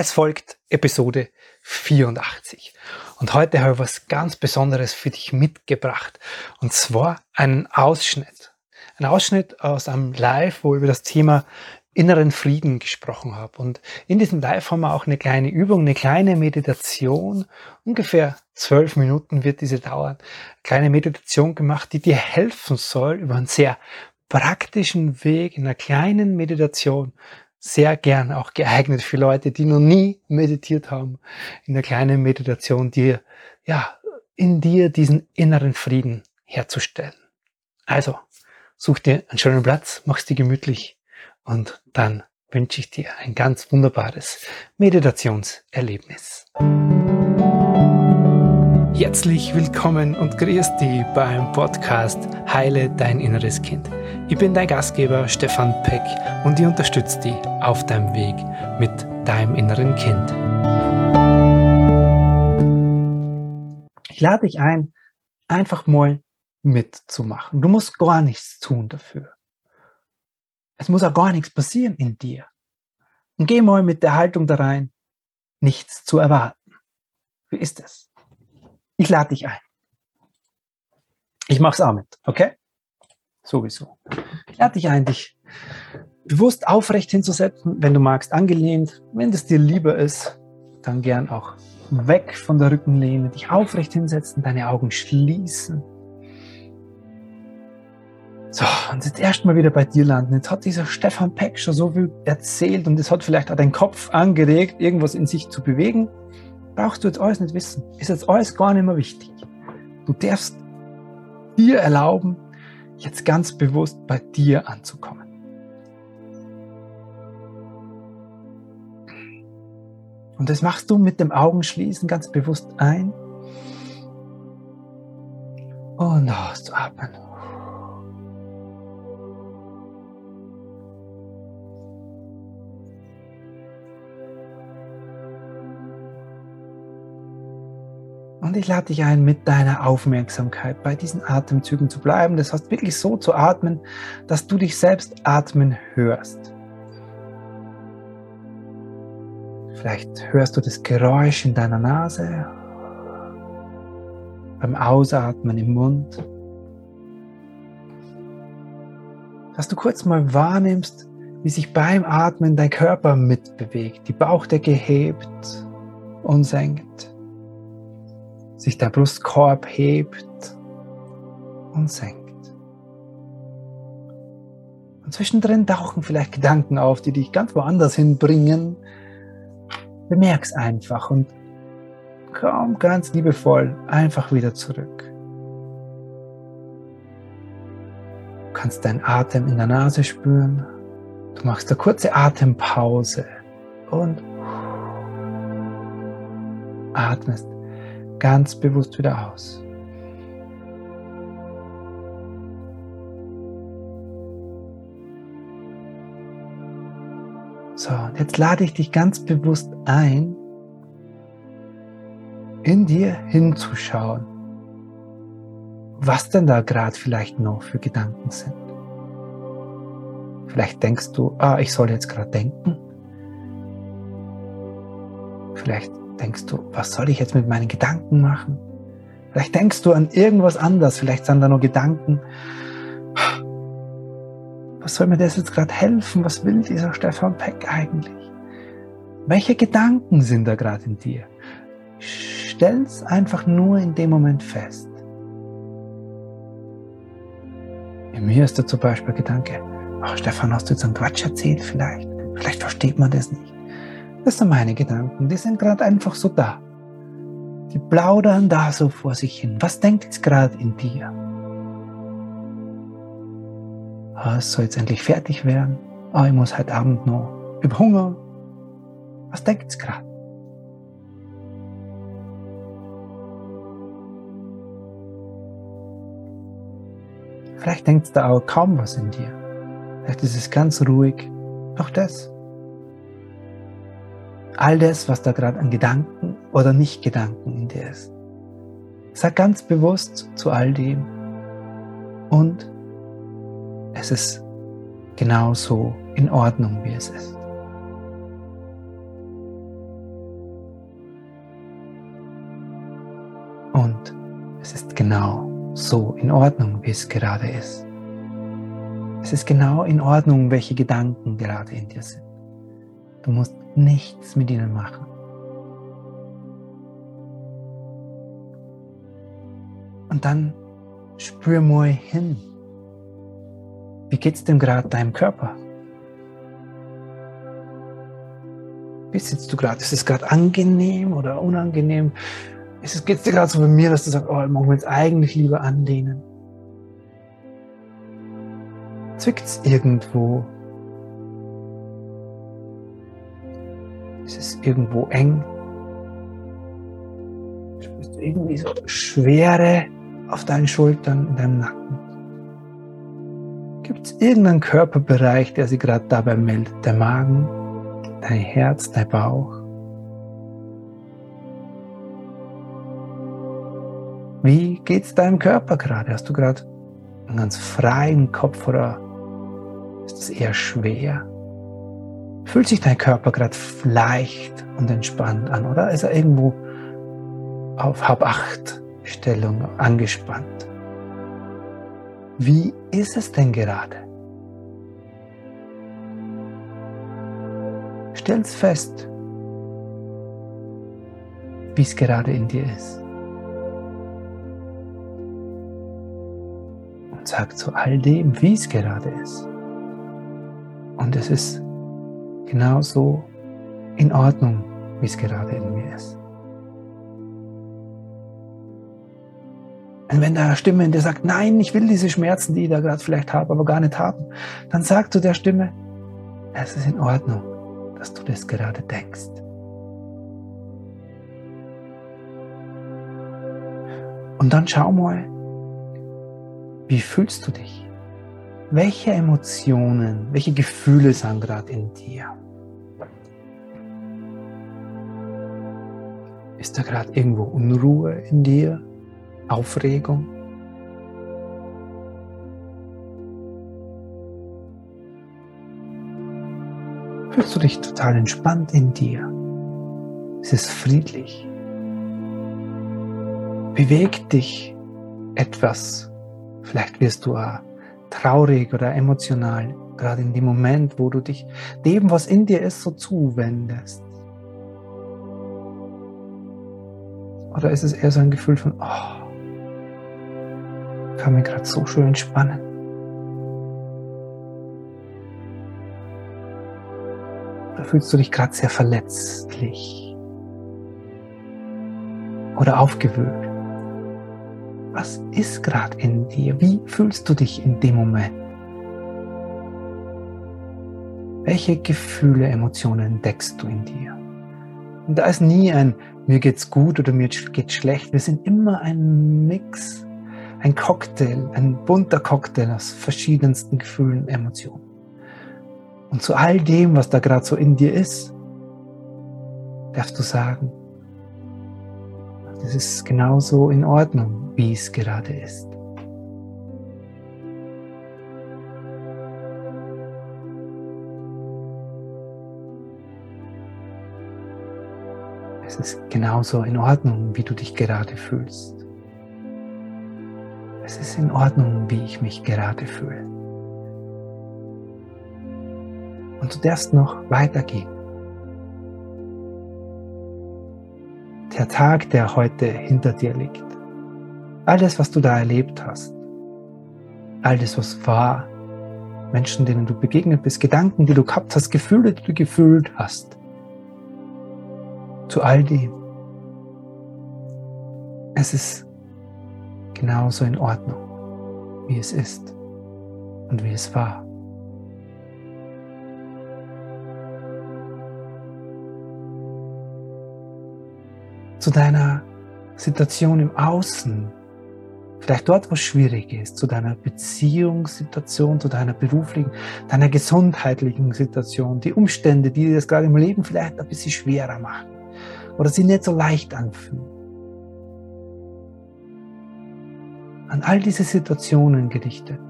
Es folgt Episode 84. Und heute habe ich was ganz Besonderes für dich mitgebracht. Und zwar einen Ausschnitt. Ein Ausschnitt aus einem Live, wo ich über das Thema inneren Frieden gesprochen habe. Und in diesem Live haben wir auch eine kleine Übung, eine kleine Meditation. Ungefähr zwölf Minuten wird diese dauern. Eine kleine Meditation gemacht, die dir helfen soll, über einen sehr praktischen Weg in einer kleinen Meditation sehr gern auch geeignet für Leute, die noch nie meditiert haben, in der kleinen Meditation dir, ja, in dir diesen inneren Frieden herzustellen. Also, such dir einen schönen Platz, mach's dir gemütlich und dann wünsche ich dir ein ganz wunderbares Meditationserlebnis. Herzlich willkommen und grüß dich beim Podcast Heile dein inneres Kind. Ich bin dein Gastgeber Stefan Peck und ich unterstütze dich auf deinem Weg mit deinem inneren Kind. Ich lade dich ein, einfach mal mitzumachen. Du musst gar nichts tun dafür. Es muss auch gar nichts passieren in dir. Und geh mal mit der Haltung da rein, nichts zu erwarten. Wie ist es? Ich lade dich ein. Ich mach's auch mit, okay? Sowieso. Ich lade dich ein, dich bewusst aufrecht hinzusetzen, wenn du magst, angelehnt. Wenn es dir lieber ist, dann gern auch weg von der Rückenlehne, dich aufrecht hinsetzen, deine Augen schließen. So, und jetzt erstmal wieder bei dir landen. Jetzt hat dieser Stefan Peck schon so viel erzählt und es hat vielleicht auch deinen Kopf angeregt, irgendwas in sich zu bewegen brauchst du jetzt alles nicht wissen. Ist jetzt alles gar nicht mehr wichtig. Du darfst dir erlauben, jetzt ganz bewusst bei dir anzukommen. Und das machst du mit dem Augenschließen ganz bewusst ein und auszuatmen. Ich lade dich ein, mit deiner Aufmerksamkeit bei diesen Atemzügen zu bleiben. Das heißt wirklich so zu atmen, dass du dich selbst atmen hörst. Vielleicht hörst du das Geräusch in deiner Nase, beim Ausatmen im Mund. Dass du kurz mal wahrnimmst, wie sich beim Atmen dein Körper mitbewegt, die Bauchdecke hebt und senkt sich der Brustkorb hebt und senkt. Und zwischendrin tauchen vielleicht Gedanken auf, die dich ganz woanders hinbringen. Bemerk's einfach und komm ganz liebevoll einfach wieder zurück. Du kannst deinen Atem in der Nase spüren. Du machst eine kurze Atempause und atmest ganz bewusst wieder aus. So, und jetzt lade ich dich ganz bewusst ein, in dir hinzuschauen, was denn da gerade vielleicht noch für Gedanken sind. Vielleicht denkst du, ah, ich soll jetzt gerade denken. Vielleicht denkst du, was soll ich jetzt mit meinen Gedanken machen? Vielleicht denkst du an irgendwas anderes, vielleicht sind da nur Gedanken. Was soll mir das jetzt gerade helfen? Was will dieser Stefan Peck eigentlich? Welche Gedanken sind da gerade in dir? Stell's einfach nur in dem Moment fest. In mir ist da zum Beispiel Gedanke, oh, Stefan, hast du jetzt einen Quatsch erzählt vielleicht? Vielleicht versteht man das nicht. Das sind meine Gedanken, die sind gerade einfach so da. Die plaudern da so vor sich hin. Was denkt jetzt gerade in dir? Oh, es soll jetzt endlich fertig werden. Oh, ich muss heute Abend noch über Hunger. Was denkt jetzt gerade? Vielleicht denkt da auch kaum was in dir. Vielleicht ist es ganz ruhig. Auch das all das, was da gerade an Gedanken oder Nicht-Gedanken in dir ist. Sei ganz bewusst zu all dem und es ist genau so in Ordnung, wie es ist. Und es ist genau so in Ordnung, wie es gerade ist. Es ist genau in Ordnung, welche Gedanken gerade in dir sind. Du musst nichts mit ihnen machen. Und dann spür mal hin. Wie geht's dem gerade deinem Körper? Wie sitzt du gerade? Ist es gerade angenehm oder unangenehm? Ist es, dir gerade so bei mir, dass du sagst, oh, ich mag mich jetzt eigentlich lieber anlehnen? Zwickt's irgendwo? Ist es irgendwo eng? Spürst du irgendwie so Schwere auf deinen Schultern, in deinem Nacken? Gibt es irgendeinen Körperbereich, der sich gerade dabei meldet? Der Magen, dein Herz, dein Bauch? Wie geht es deinem Körper gerade? Hast du gerade einen ganz freien Kopf oder ist es eher schwer? Fühlt sich dein Körper gerade leicht und entspannt an oder ist er irgendwo auf Hab acht Stellung angespannt? Wie ist es denn gerade? Stell's fest, wie es gerade in dir ist. Und sag zu all dem, wie es gerade ist. Und es ist genauso in Ordnung, wie es gerade in mir ist. Und wenn da eine Stimme in dir sagt, nein, ich will diese Schmerzen, die ich da gerade vielleicht habe, aber gar nicht haben, dann sag zu der Stimme, es ist in Ordnung, dass du das gerade denkst. Und dann schau mal, wie fühlst du dich? Welche Emotionen, welche Gefühle sind gerade in dir? Ist da gerade irgendwo Unruhe in dir? Aufregung. Fühlst du dich total entspannt in dir? Es ist friedlich. Bewegt dich etwas. Vielleicht wirst du traurig oder emotional, gerade in dem Moment, wo du dich dem, was in dir ist, so zuwendest. Oder ist es eher so ein Gefühl von, oh, kann mich gerade so schön entspannen. Da fühlst du dich gerade sehr verletzlich oder aufgewühlt. Was ist gerade in dir? Wie fühlst du dich in dem Moment? Welche Gefühle, Emotionen entdeckst du in dir? Und da ist nie ein mir geht's gut oder mir geht's schlecht. Wir sind immer ein Mix ein Cocktail, ein bunter Cocktail aus verschiedensten Gefühlen, Emotionen. Und zu all dem, was da gerade so in dir ist, darfst du sagen, das ist genauso in Ordnung, wie es gerade ist. Es ist genauso in Ordnung, wie du dich gerade fühlst es ist in Ordnung, wie ich mich gerade fühle. Und du darfst noch weitergehen. Der Tag, der heute hinter dir liegt, alles, was du da erlebt hast, all das, was war, Menschen, denen du begegnet bist, Gedanken, die du gehabt hast, Gefühle, die du gefühlt hast, zu all dem. Es ist genauso in Ordnung, wie es ist und wie es war. Zu deiner Situation im Außen, vielleicht dort, wo es schwierig ist, zu deiner Beziehungssituation, zu deiner beruflichen, deiner gesundheitlichen Situation, die Umstände, die dir das gerade im Leben vielleicht ein bisschen schwerer machen oder sie nicht so leicht anfühlen. an all diese Situationen gerichtet.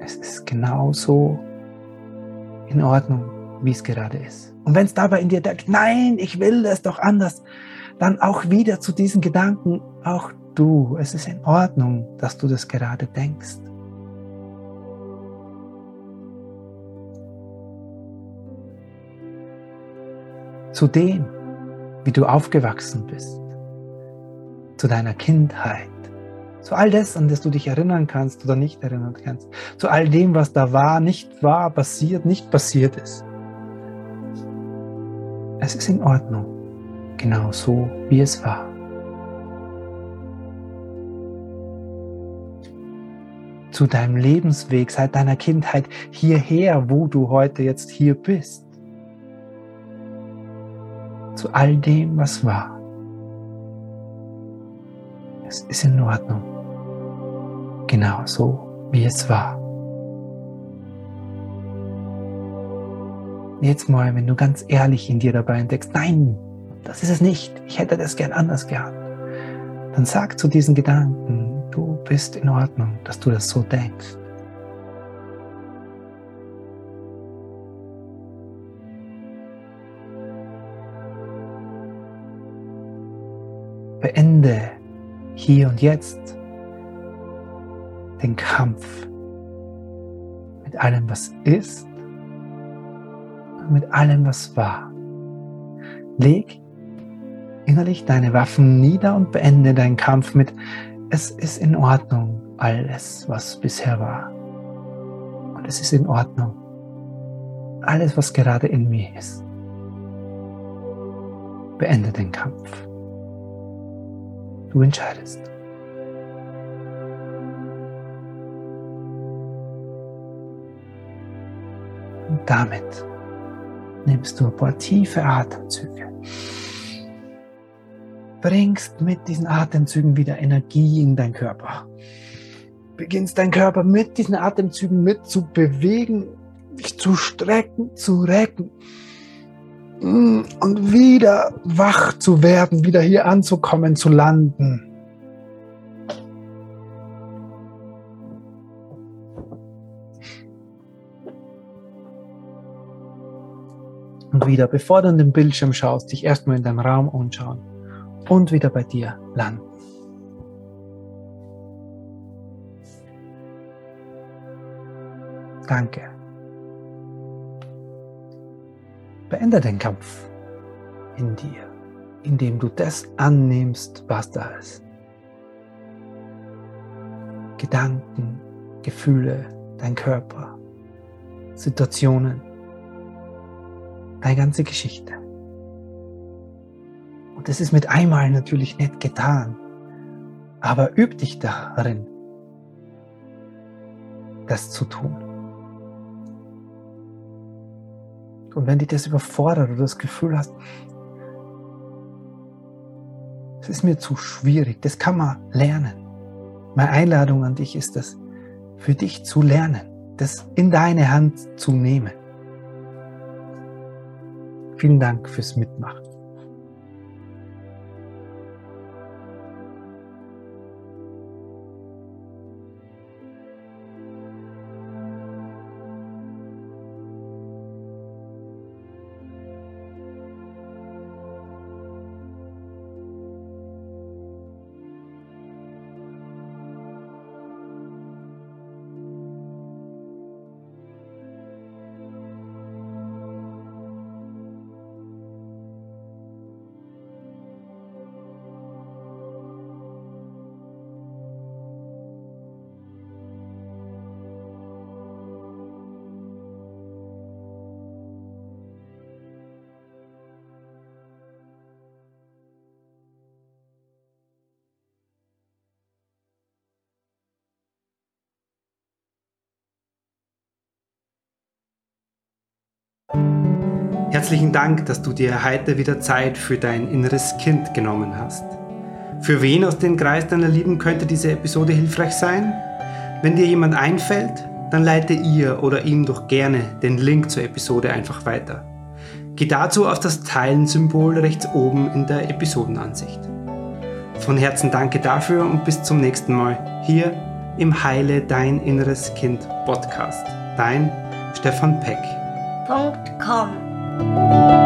Es ist genauso in Ordnung, wie es gerade ist. Und wenn es dabei in dir denkt, nein, ich will es doch anders, dann auch wieder zu diesen Gedanken, auch du, es ist in Ordnung, dass du das gerade denkst. Zu dem, wie du aufgewachsen bist, zu deiner Kindheit, zu all das, an das du dich erinnern kannst oder nicht erinnern kannst, zu all dem, was da war, nicht war, passiert, nicht passiert ist. Es ist in Ordnung, genau so, wie es war. Zu deinem Lebensweg seit deiner Kindheit hierher, wo du heute jetzt hier bist. Zu all dem, was war. Es ist in Ordnung, genau so, wie es war. Jetzt mal, wenn du ganz ehrlich in dir dabei entdeckst, nein, das ist es nicht, ich hätte das gern anders gehabt, dann sag zu diesen Gedanken, du bist in Ordnung, dass du das so denkst. Beende hier und jetzt den Kampf mit allem, was ist mit allem, was war. Leg innerlich deine Waffen nieder und beende deinen Kampf mit Es ist in Ordnung, alles, was bisher war. Und es ist in Ordnung, alles, was gerade in mir ist. Beende den Kampf. Du entscheidest. Und damit nimmst du ein paar tiefe Atemzüge. Bringst mit diesen Atemzügen wieder Energie in deinen Körper. Beginnst deinen Körper mit diesen Atemzügen mit zu bewegen, dich zu strecken, zu recken mm, und wieder wach zu werden, wieder hier anzukommen, zu landen. Wieder, bevor du in den Bildschirm schaust, dich erstmal in deinem Raum anschauen und wieder bei dir landen. Danke. Beende den Kampf in dir, indem du das annimmst, was da ist. Gedanken, Gefühle, dein Körper, Situationen, deine ganze Geschichte. Und das ist mit einmal natürlich nicht getan, aber üb dich darin, das zu tun. Und wenn dich das überfordert oder das Gefühl hast, es ist mir zu schwierig, das kann man lernen. Meine Einladung an dich ist das, für dich zu lernen, das in deine Hand zu nehmen. Vielen Dank fürs Mitmachen. Herzlichen Dank, dass du dir heute wieder Zeit für dein inneres Kind genommen hast. Für wen aus dem Kreis deiner Lieben könnte diese Episode hilfreich sein? Wenn dir jemand einfällt, dann leite ihr oder ihm doch gerne den Link zur Episode einfach weiter. Geh dazu auf das Teilen-Symbol rechts oben in der Episodenansicht. Von Herzen danke dafür und bis zum nächsten Mal hier im Heile Dein Inneres Kind Podcast. Dein Stefan Peck. www.meinpodcast.com.